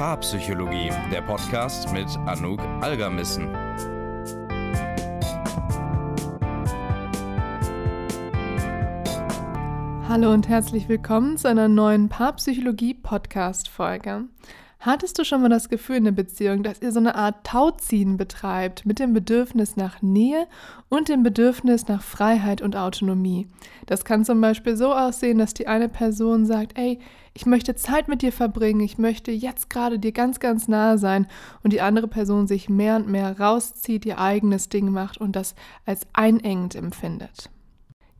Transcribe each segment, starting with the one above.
Paarpsychologie, der Podcast mit Anouk Algermissen. Hallo und herzlich willkommen zu einer neuen Paarpsychologie-Podcast-Folge. Hattest du schon mal das Gefühl in der Beziehung, dass ihr so eine Art Tauziehen betreibt mit dem Bedürfnis nach Nähe und dem Bedürfnis nach Freiheit und Autonomie? Das kann zum Beispiel so aussehen, dass die eine Person sagt, ey, ich möchte Zeit mit dir verbringen, ich möchte jetzt gerade dir ganz, ganz nahe sein und die andere Person sich mehr und mehr rauszieht, ihr eigenes Ding macht und das als einengend empfindet.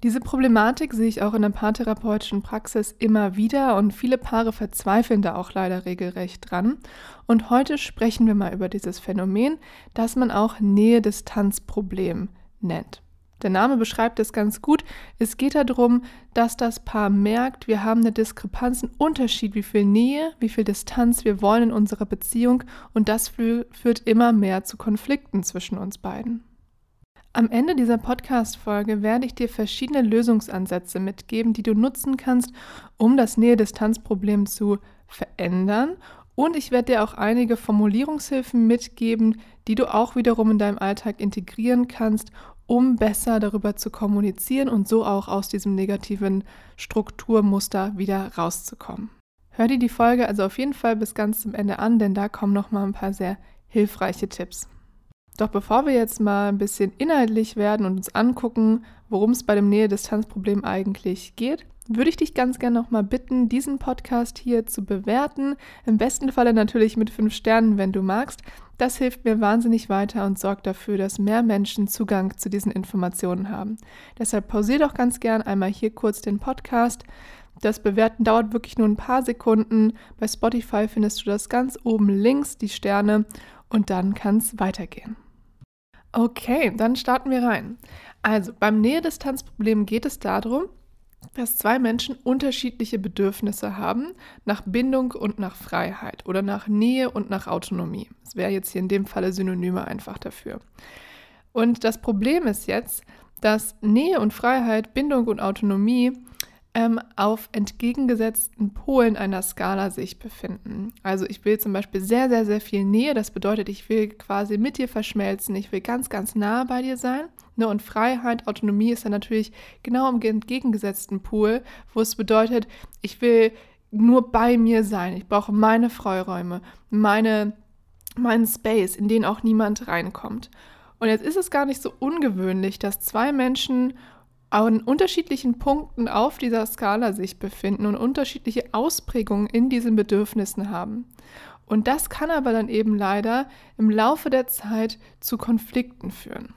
Diese Problematik sehe ich auch in der paartherapeutischen Praxis immer wieder und viele Paare verzweifeln da auch leider regelrecht dran. Und heute sprechen wir mal über dieses Phänomen, das man auch Nähe-Distanz-Problem nennt. Der Name beschreibt es ganz gut. Es geht darum, dass das Paar merkt, wir haben eine Diskrepanz, einen Unterschied, wie viel Nähe, wie viel Distanz wir wollen in unserer Beziehung und das führt immer mehr zu Konflikten zwischen uns beiden. Am Ende dieser Podcast-Folge werde ich dir verschiedene Lösungsansätze mitgeben, die du nutzen kannst, um das Nähe-Distanz-Problem zu verändern. Und ich werde dir auch einige Formulierungshilfen mitgeben, die du auch wiederum in deinem Alltag integrieren kannst, um besser darüber zu kommunizieren und so auch aus diesem negativen Strukturmuster wieder rauszukommen. Hör dir die Folge also auf jeden Fall bis ganz zum Ende an, denn da kommen noch mal ein paar sehr hilfreiche Tipps. Doch bevor wir jetzt mal ein bisschen inhaltlich werden und uns angucken, worum es bei dem Nähe-Distanz-Problem eigentlich geht, würde ich dich ganz gerne nochmal bitten, diesen Podcast hier zu bewerten. Im besten Falle natürlich mit fünf Sternen, wenn du magst. Das hilft mir wahnsinnig weiter und sorgt dafür, dass mehr Menschen Zugang zu diesen Informationen haben. Deshalb pausiere doch ganz gern einmal hier kurz den Podcast. Das Bewerten dauert wirklich nur ein paar Sekunden. Bei Spotify findest du das ganz oben links, die Sterne, und dann kann es weitergehen. Okay, dann starten wir rein. Also beim Nähe-Distanz-Problem geht es darum, dass zwei Menschen unterschiedliche Bedürfnisse haben nach Bindung und nach Freiheit oder nach Nähe und nach Autonomie. Das wäre jetzt hier in dem Falle Synonyme einfach dafür. Und das Problem ist jetzt, dass Nähe und Freiheit, Bindung und Autonomie ähm, auf entgegengesetzten Polen einer Skala sich befinden. Also ich will zum Beispiel sehr, sehr, sehr viel Nähe. Das bedeutet, ich will quasi mit dir verschmelzen. Ich will ganz, ganz nah bei dir sein. Ne? Und Freiheit, Autonomie ist dann natürlich genau im entgegengesetzten Pol, wo es bedeutet, ich will nur bei mir sein. Ich brauche meine Freiräume, meine, meinen Space, in den auch niemand reinkommt. Und jetzt ist es gar nicht so ungewöhnlich, dass zwei Menschen an unterschiedlichen Punkten auf dieser Skala sich befinden und unterschiedliche Ausprägungen in diesen Bedürfnissen haben. Und das kann aber dann eben leider im Laufe der Zeit zu Konflikten führen.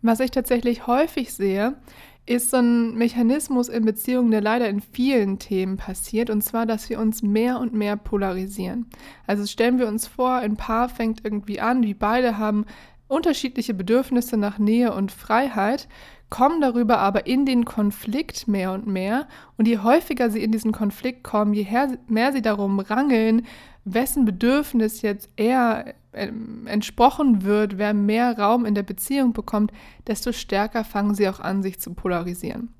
Was ich tatsächlich häufig sehe, ist so ein Mechanismus in Beziehungen, der leider in vielen Themen passiert, und zwar, dass wir uns mehr und mehr polarisieren. Also stellen wir uns vor, ein Paar fängt irgendwie an, die beide haben unterschiedliche Bedürfnisse nach Nähe und Freiheit, kommen darüber aber in den Konflikt mehr und mehr. Und je häufiger sie in diesen Konflikt kommen, je mehr sie darum rangeln, wessen Bedürfnis jetzt eher ähm, entsprochen wird, wer mehr Raum in der Beziehung bekommt, desto stärker fangen sie auch an, sich zu polarisieren.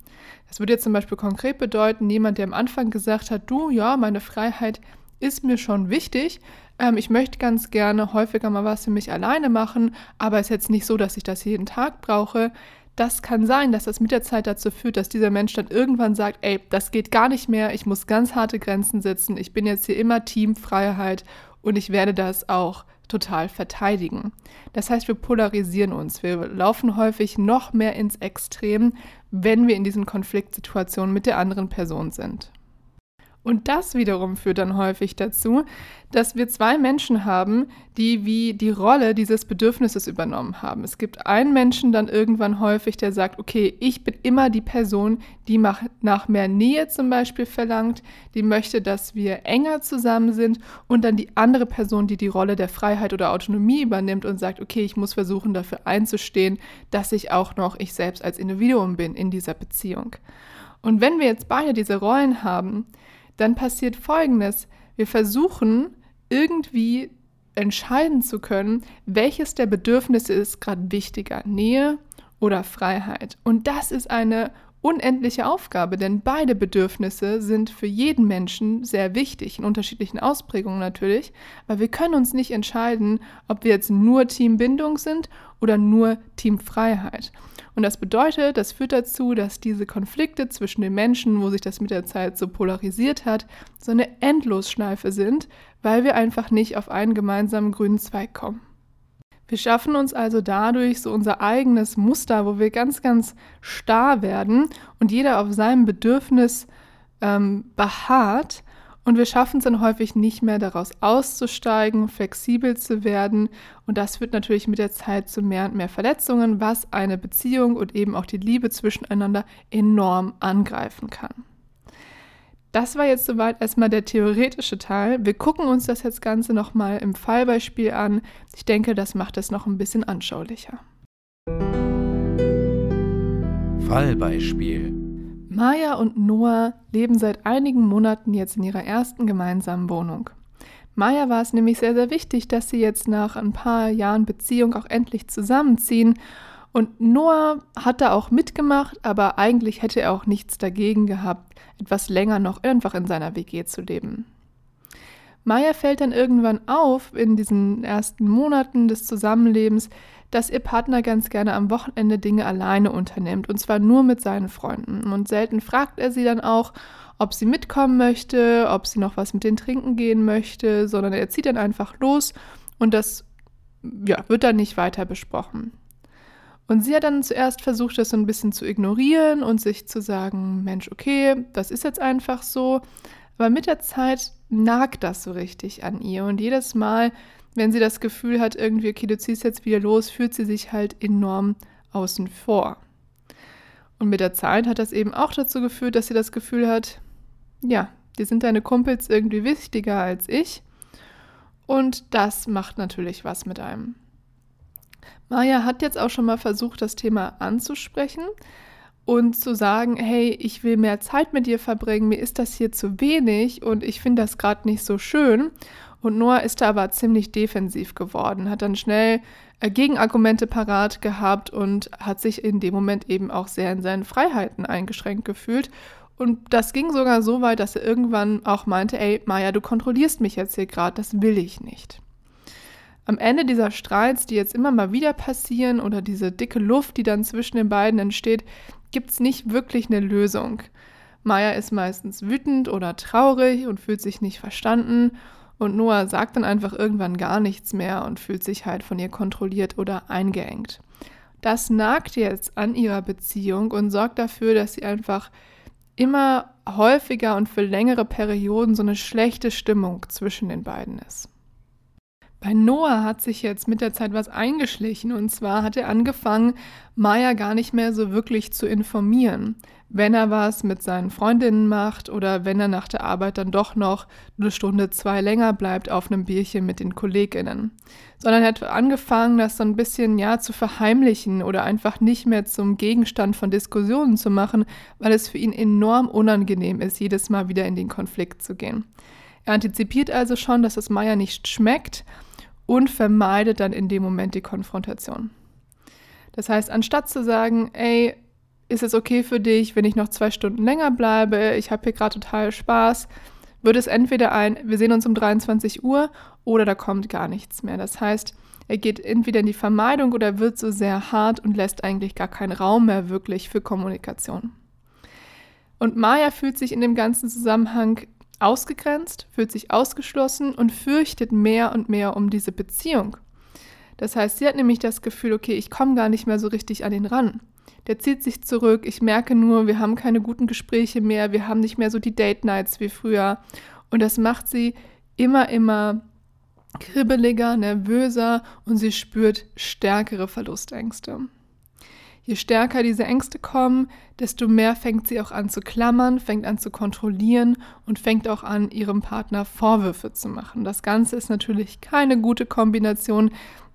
Das würde jetzt zum Beispiel konkret bedeuten, jemand, der am Anfang gesagt hat, du, ja, meine Freiheit ist mir schon wichtig, ähm, ich möchte ganz gerne häufiger mal was für mich alleine machen, aber es ist jetzt nicht so, dass ich das jeden Tag brauche das kann sein, dass das mit der Zeit dazu führt, dass dieser Mensch dann irgendwann sagt, ey, das geht gar nicht mehr, ich muss ganz harte Grenzen setzen, ich bin jetzt hier immer Teamfreiheit und ich werde das auch total verteidigen. Das heißt, wir polarisieren uns, wir laufen häufig noch mehr ins Extrem, wenn wir in diesen Konfliktsituationen mit der anderen Person sind. Und das wiederum führt dann häufig dazu, dass wir zwei Menschen haben, die wie die Rolle dieses Bedürfnisses übernommen haben. Es gibt einen Menschen dann irgendwann häufig, der sagt, okay, ich bin immer die Person, die nach mehr Nähe zum Beispiel verlangt, die möchte, dass wir enger zusammen sind und dann die andere Person, die die Rolle der Freiheit oder Autonomie übernimmt und sagt, okay, ich muss versuchen dafür einzustehen, dass ich auch noch ich selbst als Individuum bin in dieser Beziehung. Und wenn wir jetzt beide diese Rollen haben, dann passiert Folgendes. Wir versuchen irgendwie entscheiden zu können, welches der Bedürfnisse ist gerade wichtiger, Nähe oder Freiheit. Und das ist eine unendliche Aufgabe, denn beide Bedürfnisse sind für jeden Menschen sehr wichtig, in unterschiedlichen Ausprägungen natürlich, weil wir können uns nicht entscheiden, ob wir jetzt nur Teambindung sind oder nur Teamfreiheit. Und das bedeutet, das führt dazu, dass diese Konflikte zwischen den Menschen, wo sich das mit der Zeit so polarisiert hat, so eine Endlosschleife sind, weil wir einfach nicht auf einen gemeinsamen grünen Zweig kommen. Wir schaffen uns also dadurch so unser eigenes Muster, wo wir ganz, ganz starr werden und jeder auf seinem Bedürfnis ähm, beharrt. Und wir schaffen es dann häufig nicht mehr daraus auszusteigen, flexibel zu werden. Und das führt natürlich mit der Zeit zu mehr und mehr Verletzungen, was eine Beziehung und eben auch die Liebe zwischeneinander enorm angreifen kann. Das war jetzt soweit erstmal der theoretische Teil. Wir gucken uns das jetzt Ganze nochmal im Fallbeispiel an. Ich denke, das macht es noch ein bisschen anschaulicher. Fallbeispiel. Maya und Noah leben seit einigen Monaten jetzt in ihrer ersten gemeinsamen Wohnung. Maya war es nämlich sehr, sehr wichtig, dass sie jetzt nach ein paar Jahren Beziehung auch endlich zusammenziehen. Und Noah hat da auch mitgemacht, aber eigentlich hätte er auch nichts dagegen gehabt etwas länger noch einfach in seiner WG zu leben. Maya fällt dann irgendwann auf in diesen ersten Monaten des Zusammenlebens, dass ihr Partner ganz gerne am Wochenende Dinge alleine unternimmt und zwar nur mit seinen Freunden. Und selten fragt er sie dann auch, ob sie mitkommen möchte, ob sie noch was mit denen trinken gehen möchte, sondern er zieht dann einfach los und das ja, wird dann nicht weiter besprochen. Und sie hat dann zuerst versucht, das so ein bisschen zu ignorieren und sich zu sagen, Mensch, okay, das ist jetzt einfach so. Aber mit der Zeit nagt das so richtig an ihr. Und jedes Mal, wenn sie das Gefühl hat, irgendwie, okay, du ziehst jetzt wieder los, fühlt sie sich halt enorm außen vor. Und mit der Zeit hat das eben auch dazu geführt, dass sie das Gefühl hat, ja, dir sind deine Kumpels irgendwie wichtiger als ich. Und das macht natürlich was mit einem. Maja hat jetzt auch schon mal versucht, das Thema anzusprechen und zu sagen, hey, ich will mehr Zeit mit dir verbringen, mir ist das hier zu wenig und ich finde das gerade nicht so schön. Und Noah ist da aber ziemlich defensiv geworden, hat dann schnell äh, Gegenargumente parat gehabt und hat sich in dem Moment eben auch sehr in seinen Freiheiten eingeschränkt gefühlt. Und das ging sogar so weit, dass er irgendwann auch meinte, ey, Maja, du kontrollierst mich jetzt hier gerade, das will ich nicht. Am Ende dieser Streits, die jetzt immer mal wieder passieren oder diese dicke Luft, die dann zwischen den beiden entsteht, gibt es nicht wirklich eine Lösung. Maya ist meistens wütend oder traurig und fühlt sich nicht verstanden und Noah sagt dann einfach irgendwann gar nichts mehr und fühlt sich halt von ihr kontrolliert oder eingeengt. Das nagt jetzt an ihrer Beziehung und sorgt dafür, dass sie einfach immer häufiger und für längere Perioden so eine schlechte Stimmung zwischen den beiden ist. Bei Noah hat sich jetzt mit der Zeit was eingeschlichen und zwar hat er angefangen, Maya gar nicht mehr so wirklich zu informieren. Wenn er was mit seinen Freundinnen macht oder wenn er nach der Arbeit dann doch noch eine Stunde, zwei länger bleibt auf einem Bierchen mit den KollegInnen. Sondern er hat angefangen, das so ein bisschen, ja, zu verheimlichen oder einfach nicht mehr zum Gegenstand von Diskussionen zu machen, weil es für ihn enorm unangenehm ist, jedes Mal wieder in den Konflikt zu gehen. Er antizipiert also schon, dass es Maya nicht schmeckt und vermeidet dann in dem Moment die Konfrontation. Das heißt, anstatt zu sagen, ey, ist es okay für dich, wenn ich noch zwei Stunden länger bleibe, ich habe hier gerade total Spaß, wird es entweder ein, wir sehen uns um 23 Uhr oder da kommt gar nichts mehr. Das heißt, er geht entweder in die Vermeidung oder wird so sehr hart und lässt eigentlich gar keinen Raum mehr wirklich für Kommunikation. Und Maya fühlt sich in dem ganzen Zusammenhang ausgegrenzt, fühlt sich ausgeschlossen und fürchtet mehr und mehr um diese Beziehung. Das heißt, sie hat nämlich das Gefühl, okay, ich komme gar nicht mehr so richtig an ihn ran. Der zieht sich zurück, ich merke nur, wir haben keine guten Gespräche mehr, wir haben nicht mehr so die Date Nights wie früher. Und das macht sie immer, immer kribbeliger, nervöser und sie spürt stärkere Verlustängste. Je stärker diese Ängste kommen, desto mehr fängt sie auch an zu klammern, fängt an zu kontrollieren und fängt auch an, ihrem Partner Vorwürfe zu machen. Das Ganze ist natürlich keine gute Kombination,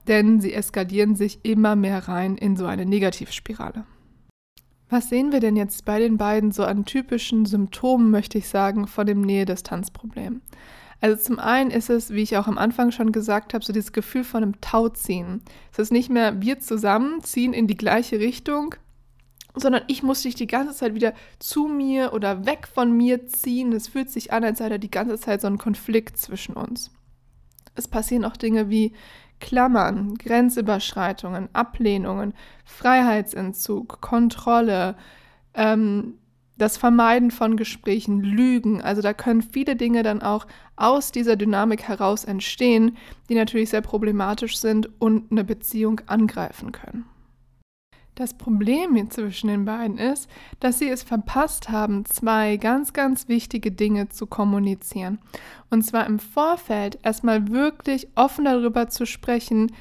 denn sie eskalieren sich immer mehr rein in so eine Negativspirale. Was sehen wir denn jetzt bei den beiden so an typischen Symptomen, möchte ich sagen, von dem Nähe-Distanz-Problem? Also zum einen ist es, wie ich auch am Anfang schon gesagt habe, so dieses Gefühl von einem Tauziehen. Es ist nicht mehr wir zusammen ziehen in die gleiche Richtung sondern ich muss dich die ganze Zeit wieder zu mir oder weg von mir ziehen. Es fühlt sich an, als sei da die ganze Zeit so ein Konflikt zwischen uns. Es passieren auch Dinge wie Klammern, Grenzüberschreitungen, Ablehnungen, Freiheitsentzug, Kontrolle, ähm, das Vermeiden von Gesprächen, Lügen. Also da können viele Dinge dann auch aus dieser Dynamik heraus entstehen, die natürlich sehr problematisch sind und eine Beziehung angreifen können. Das Problem hier zwischen den beiden ist, dass sie es verpasst haben, zwei ganz, ganz wichtige Dinge zu kommunizieren. Und zwar im Vorfeld erstmal wirklich offen darüber zu sprechen,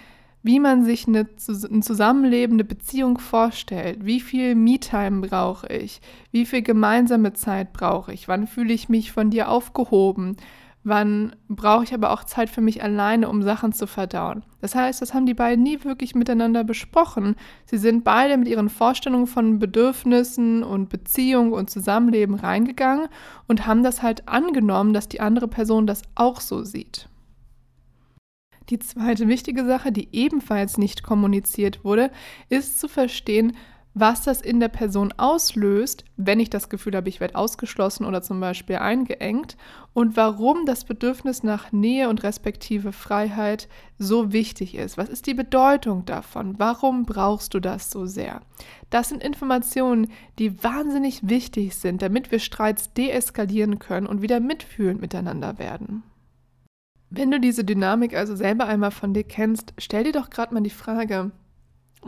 wie man sich eine, ein Zusammenleben, Beziehung vorstellt. Wie viel Me-Time brauche ich? Wie viel gemeinsame Zeit brauche ich? Wann fühle ich mich von dir aufgehoben? Wann brauche ich aber auch Zeit für mich alleine, um Sachen zu verdauen? Das heißt, das haben die beiden nie wirklich miteinander besprochen. Sie sind beide mit ihren Vorstellungen von Bedürfnissen und Beziehung und Zusammenleben reingegangen und haben das halt angenommen, dass die andere Person das auch so sieht. Die zweite wichtige Sache, die ebenfalls nicht kommuniziert wurde, ist zu verstehen, was das in der Person auslöst, wenn ich das Gefühl habe, ich werde ausgeschlossen oder zum Beispiel eingeengt und warum das Bedürfnis nach Nähe und respektive Freiheit so wichtig ist. Was ist die Bedeutung davon? Warum brauchst du das so sehr? Das sind Informationen, die wahnsinnig wichtig sind, damit wir Streits deeskalieren können und wieder mitfühlend miteinander werden. Wenn du diese Dynamik also selber einmal von dir kennst, stell dir doch gerade mal die Frage,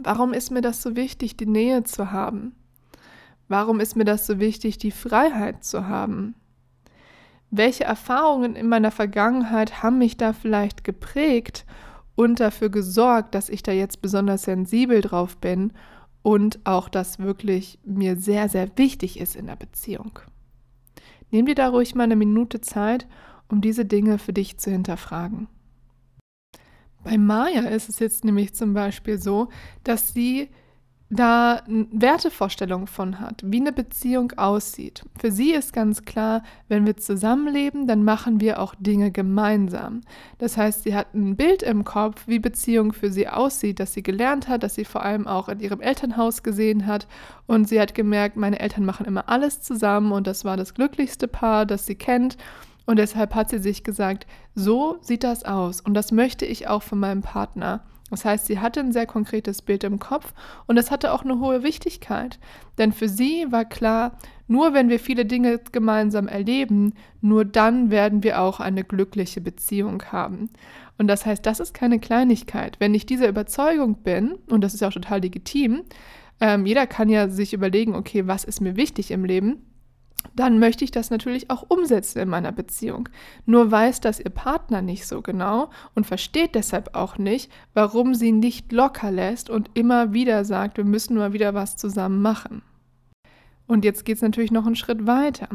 Warum ist mir das so wichtig, die Nähe zu haben? Warum ist mir das so wichtig, die Freiheit zu haben? Welche Erfahrungen in meiner Vergangenheit haben mich da vielleicht geprägt und dafür gesorgt, dass ich da jetzt besonders sensibel drauf bin und auch das wirklich mir sehr, sehr wichtig ist in der Beziehung? Nimm dir da ruhig mal eine Minute Zeit, um diese Dinge für dich zu hinterfragen. Bei Maya ist es jetzt nämlich zum Beispiel so, dass sie da Wertevorstellungen von hat, wie eine Beziehung aussieht. Für sie ist ganz klar, wenn wir zusammenleben, dann machen wir auch Dinge gemeinsam. Das heißt, sie hat ein Bild im Kopf, wie Beziehung für sie aussieht, das sie gelernt hat, das sie vor allem auch in ihrem Elternhaus gesehen hat. Und sie hat gemerkt, meine Eltern machen immer alles zusammen und das war das glücklichste Paar, das sie kennt. Und deshalb hat sie sich gesagt, so sieht das aus und das möchte ich auch von meinem Partner. Das heißt, sie hatte ein sehr konkretes Bild im Kopf und das hatte auch eine hohe Wichtigkeit. Denn für sie war klar, nur wenn wir viele Dinge gemeinsam erleben, nur dann werden wir auch eine glückliche Beziehung haben. Und das heißt, das ist keine Kleinigkeit. Wenn ich dieser Überzeugung bin, und das ist ja auch total legitim, ähm, jeder kann ja sich überlegen, okay, was ist mir wichtig im Leben? Dann möchte ich das natürlich auch umsetzen in meiner Beziehung. Nur weiß das ihr Partner nicht so genau und versteht deshalb auch nicht, warum sie nicht locker lässt und immer wieder sagt, wir müssen mal wieder was zusammen machen. Und jetzt geht es natürlich noch einen Schritt weiter.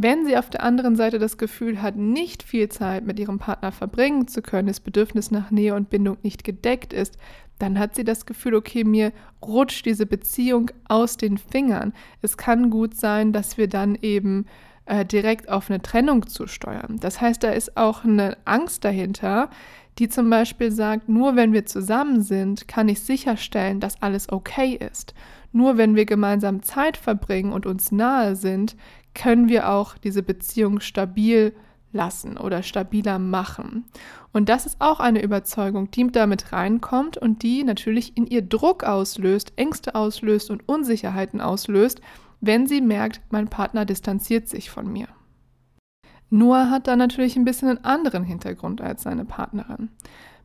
Wenn sie auf der anderen Seite das Gefühl hat, nicht viel Zeit mit ihrem Partner verbringen zu können, das Bedürfnis nach Nähe und Bindung nicht gedeckt ist, dann hat sie das Gefühl, okay, mir rutscht diese Beziehung aus den Fingern. Es kann gut sein, dass wir dann eben äh, direkt auf eine Trennung zusteuern. Das heißt, da ist auch eine Angst dahinter, die zum Beispiel sagt, nur wenn wir zusammen sind, kann ich sicherstellen, dass alles okay ist. Nur wenn wir gemeinsam Zeit verbringen und uns nahe sind, können wir auch diese Beziehung stabil lassen oder stabiler machen. Und das ist auch eine Überzeugung, die damit reinkommt und die natürlich in ihr Druck auslöst, Ängste auslöst und Unsicherheiten auslöst, wenn sie merkt, mein Partner distanziert sich von mir. Noah hat da natürlich ein bisschen einen anderen Hintergrund als seine Partnerin.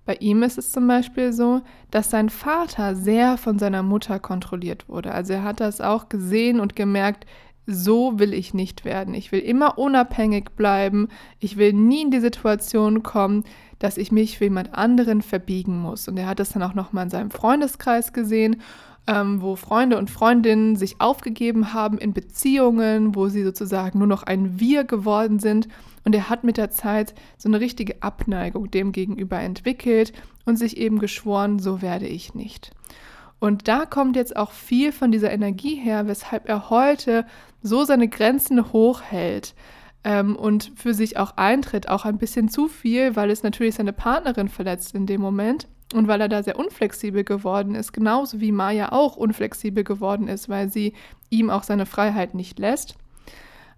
Bei ihm ist es zum Beispiel so, dass sein Vater sehr von seiner Mutter kontrolliert wurde. Also er hat das auch gesehen und gemerkt, so will ich nicht werden. Ich will immer unabhängig bleiben. Ich will nie in die Situation kommen, dass ich mich für jemand anderen verbiegen muss. Und er hat das dann auch nochmal in seinem Freundeskreis gesehen, ähm, wo Freunde und Freundinnen sich aufgegeben haben in Beziehungen, wo sie sozusagen nur noch ein Wir geworden sind. Und er hat mit der Zeit so eine richtige Abneigung dem gegenüber entwickelt und sich eben geschworen, so werde ich nicht. Und da kommt jetzt auch viel von dieser Energie her, weshalb er heute so seine Grenzen hochhält ähm, und für sich auch eintritt, auch ein bisschen zu viel, weil es natürlich seine Partnerin verletzt in dem Moment. Und weil er da sehr unflexibel geworden ist, genauso wie Maya auch unflexibel geworden ist, weil sie ihm auch seine Freiheit nicht lässt.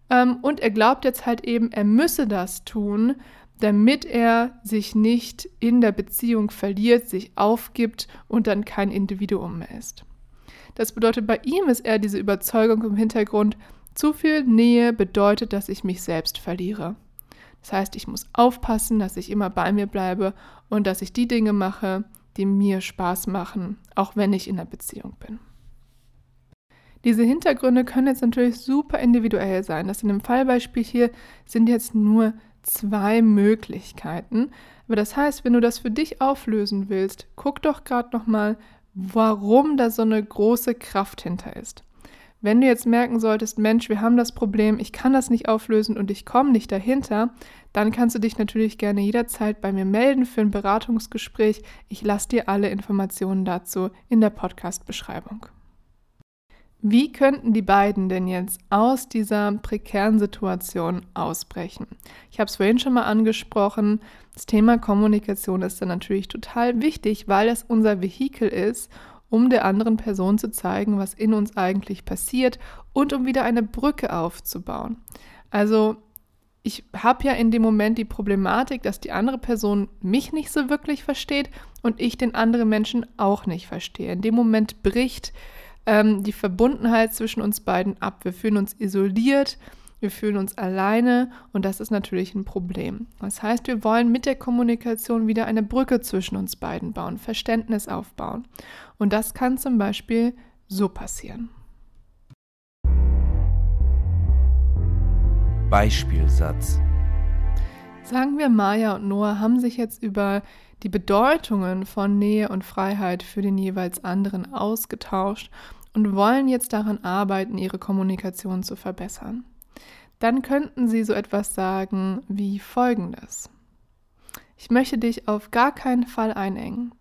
Ähm, und er glaubt jetzt halt eben, er müsse das tun, damit er sich nicht in der Beziehung verliert, sich aufgibt und dann kein Individuum mehr ist. Das bedeutet, bei ihm ist eher diese Überzeugung im Hintergrund, zu viel Nähe bedeutet, dass ich mich selbst verliere. Das heißt, ich muss aufpassen, dass ich immer bei mir bleibe und dass ich die Dinge mache, die mir Spaß machen, auch wenn ich in einer Beziehung bin. Diese Hintergründe können jetzt natürlich super individuell sein. Das in dem Fallbeispiel hier sind jetzt nur zwei Möglichkeiten. Aber das heißt, wenn du das für dich auflösen willst, guck doch gerade nochmal, warum da so eine große Kraft hinter ist. Wenn du jetzt merken solltest, Mensch, wir haben das Problem, ich kann das nicht auflösen und ich komme nicht dahinter, dann kannst du dich natürlich gerne jederzeit bei mir melden für ein Beratungsgespräch. Ich lasse dir alle Informationen dazu in der Podcast-Beschreibung. Wie könnten die beiden denn jetzt aus dieser prekären Situation ausbrechen? Ich habe es vorhin schon mal angesprochen. Das Thema Kommunikation ist dann natürlich total wichtig, weil es unser Vehikel ist, um der anderen Person zu zeigen, was in uns eigentlich passiert und um wieder eine Brücke aufzubauen. Also ich habe ja in dem Moment die Problematik, dass die andere Person mich nicht so wirklich versteht und ich den anderen Menschen auch nicht verstehe. In dem Moment bricht ähm, die Verbundenheit zwischen uns beiden ab. Wir fühlen uns isoliert, wir fühlen uns alleine und das ist natürlich ein Problem. Das heißt, wir wollen mit der Kommunikation wieder eine Brücke zwischen uns beiden bauen, Verständnis aufbauen. Und das kann zum Beispiel so passieren. Beispielsatz. Sagen wir, Maya und Noah haben sich jetzt über die Bedeutungen von Nähe und Freiheit für den jeweils anderen ausgetauscht und wollen jetzt daran arbeiten, ihre Kommunikation zu verbessern. Dann könnten sie so etwas sagen wie folgendes. Ich möchte dich auf gar keinen Fall einengen.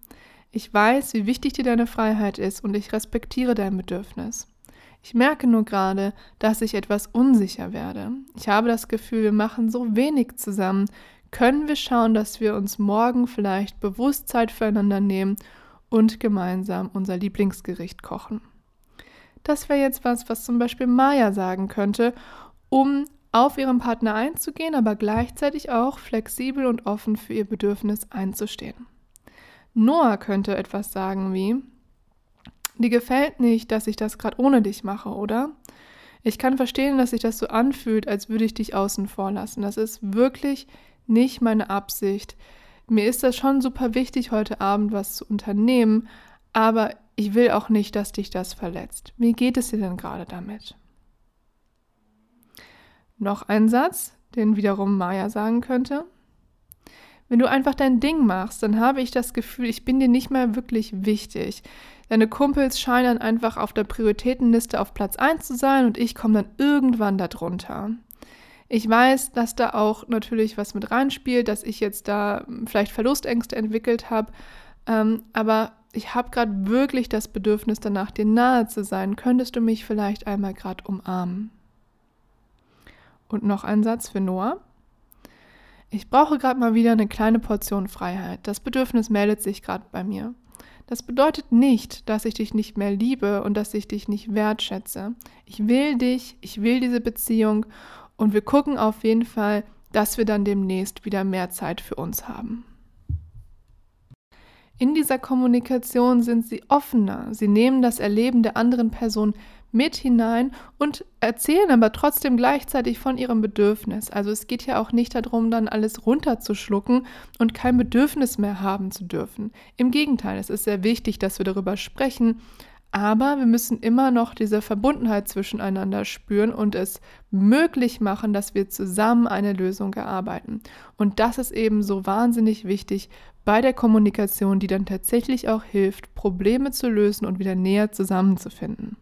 Ich weiß, wie wichtig dir deine Freiheit ist und ich respektiere dein Bedürfnis. Ich merke nur gerade, dass ich etwas unsicher werde. Ich habe das Gefühl, wir machen so wenig zusammen können wir schauen, dass wir uns morgen vielleicht bewusst Zeit füreinander nehmen und gemeinsam unser Lieblingsgericht kochen. Das wäre jetzt was, was zum Beispiel Maya sagen könnte, um auf ihren Partner einzugehen, aber gleichzeitig auch flexibel und offen für ihr Bedürfnis einzustehen. Noah könnte etwas sagen wie, dir gefällt nicht, dass ich das gerade ohne dich mache, oder? Ich kann verstehen, dass sich das so anfühlt, als würde ich dich außen vor lassen. Das ist wirklich nicht meine Absicht. Mir ist das schon super wichtig, heute Abend was zu unternehmen, aber ich will auch nicht, dass dich das verletzt. Wie geht es dir denn gerade damit? Noch ein Satz, den wiederum Maya sagen könnte. Wenn du einfach dein Ding machst, dann habe ich das Gefühl, ich bin dir nicht mehr wirklich wichtig. Deine Kumpels scheinen einfach auf der Prioritätenliste auf Platz 1 zu sein und ich komme dann irgendwann darunter. Ich weiß, dass da auch natürlich was mit reinspielt, dass ich jetzt da vielleicht Verlustängste entwickelt habe, ähm, aber ich habe gerade wirklich das Bedürfnis danach, dir nahe zu sein. Könntest du mich vielleicht einmal gerade umarmen? Und noch ein Satz für Noah. Ich brauche gerade mal wieder eine kleine Portion Freiheit. Das Bedürfnis meldet sich gerade bei mir. Das bedeutet nicht, dass ich dich nicht mehr liebe und dass ich dich nicht wertschätze. Ich will dich, ich will diese Beziehung und wir gucken auf jeden Fall, dass wir dann demnächst wieder mehr Zeit für uns haben. In dieser Kommunikation sind sie offener, sie nehmen das Erleben der anderen Person mit hinein und erzählen aber trotzdem gleichzeitig von ihrem Bedürfnis. Also es geht ja auch nicht darum, dann alles runterzuschlucken und kein Bedürfnis mehr haben zu dürfen. Im Gegenteil, es ist sehr wichtig, dass wir darüber sprechen, aber wir müssen immer noch diese Verbundenheit zwischeneinander spüren und es möglich machen, dass wir zusammen eine Lösung erarbeiten. Und das ist eben so wahnsinnig wichtig bei der Kommunikation, die dann tatsächlich auch hilft, Probleme zu lösen und wieder näher zusammenzufinden.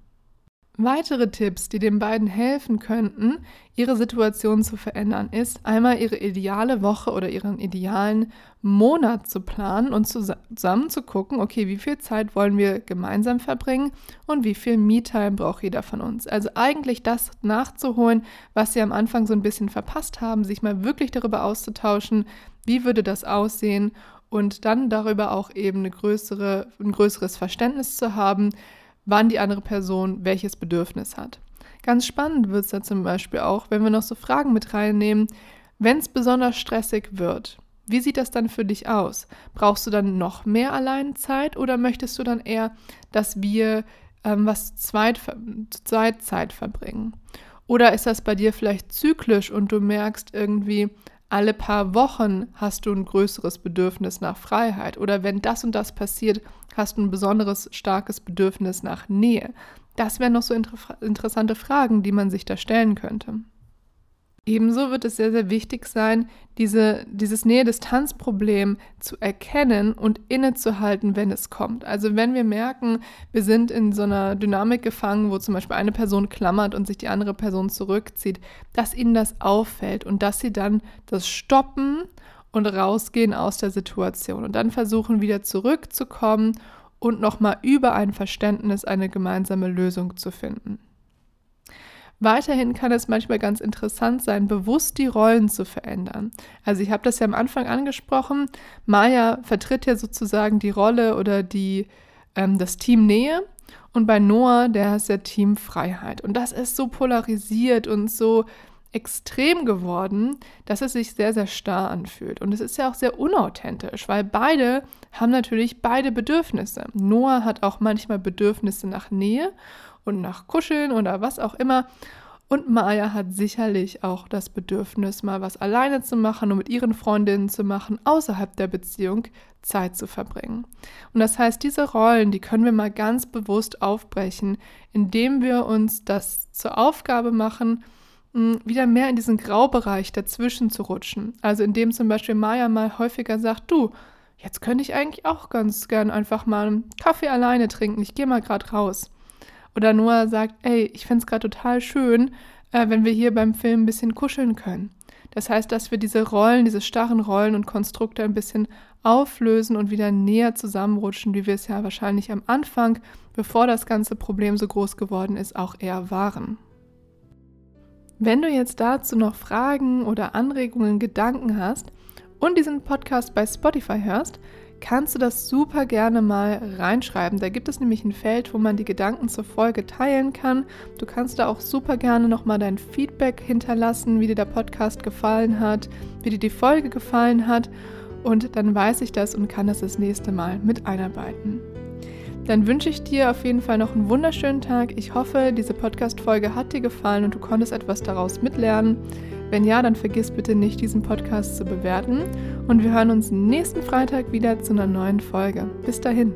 Weitere Tipps, die den beiden helfen könnten, ihre Situation zu verändern, ist einmal ihre ideale Woche oder ihren idealen Monat zu planen und zusammen zu gucken, okay, wie viel Zeit wollen wir gemeinsam verbringen und wie viel Me-Time braucht jeder von uns. Also eigentlich das nachzuholen, was sie am Anfang so ein bisschen verpasst haben, sich mal wirklich darüber auszutauschen, wie würde das aussehen und dann darüber auch eben eine größere, ein größeres Verständnis zu haben, wann die andere Person welches Bedürfnis hat. Ganz spannend wird es da zum Beispiel auch, wenn wir noch so Fragen mit reinnehmen, wenn es besonders stressig wird. Wie sieht das dann für dich aus? Brauchst du dann noch mehr Alleinzeit oder möchtest du dann eher, dass wir ähm, was zu zweit, zu zweit Zeit verbringen? Oder ist das bei dir vielleicht zyklisch und du merkst irgendwie, alle paar Wochen hast du ein größeres Bedürfnis nach Freiheit? Oder wenn das und das passiert, hast du ein besonderes starkes Bedürfnis nach Nähe? Das wären noch so inter interessante Fragen, die man sich da stellen könnte. Ebenso wird es sehr, sehr wichtig sein, diese, dieses Nähe-Distanz-Problem zu erkennen und innezuhalten, wenn es kommt. Also wenn wir merken, wir sind in so einer Dynamik gefangen, wo zum Beispiel eine Person klammert und sich die andere Person zurückzieht, dass ihnen das auffällt und dass sie dann das stoppen und rausgehen aus der Situation und dann versuchen wieder zurückzukommen und nochmal über ein Verständnis eine gemeinsame Lösung zu finden. Weiterhin kann es manchmal ganz interessant sein, bewusst die Rollen zu verändern. Also ich habe das ja am Anfang angesprochen. Maya vertritt ja sozusagen die Rolle oder die, ähm, das Team Nähe und bei Noah, der ist ja Team Freiheit. Und das ist so polarisiert und so extrem geworden, dass es sich sehr, sehr starr anfühlt. Und es ist ja auch sehr unauthentisch, weil beide haben natürlich beide Bedürfnisse. Noah hat auch manchmal Bedürfnisse nach Nähe und nach Kuscheln oder was auch immer. Und Maya hat sicherlich auch das Bedürfnis, mal was alleine zu machen und mit ihren Freundinnen zu machen, außerhalb der Beziehung Zeit zu verbringen. Und das heißt, diese Rollen, die können wir mal ganz bewusst aufbrechen, indem wir uns das zur Aufgabe machen, wieder mehr in diesen Graubereich dazwischen zu rutschen. Also indem zum Beispiel Maya mal häufiger sagt, du, jetzt könnte ich eigentlich auch ganz gern einfach mal einen Kaffee alleine trinken, ich gehe mal gerade raus. Oder Noah sagt, ey, ich finde es gerade total schön, äh, wenn wir hier beim Film ein bisschen kuscheln können. Das heißt, dass wir diese Rollen, diese starren Rollen und Konstrukte ein bisschen auflösen und wieder näher zusammenrutschen, wie wir es ja wahrscheinlich am Anfang, bevor das ganze Problem so groß geworden ist, auch eher waren. Wenn du jetzt dazu noch Fragen oder Anregungen, Gedanken hast und diesen Podcast bei Spotify hörst, kannst du das super gerne mal reinschreiben. Da gibt es nämlich ein Feld, wo man die Gedanken zur Folge teilen kann. Du kannst da auch super gerne nochmal dein Feedback hinterlassen, wie dir der Podcast gefallen hat, wie dir die Folge gefallen hat. Und dann weiß ich das und kann das das nächste Mal mit einarbeiten. Dann wünsche ich dir auf jeden Fall noch einen wunderschönen Tag. Ich hoffe, diese Podcast-Folge hat dir gefallen und du konntest etwas daraus mitlernen. Wenn ja, dann vergiss bitte nicht, diesen Podcast zu bewerten. Und wir hören uns nächsten Freitag wieder zu einer neuen Folge. Bis dahin.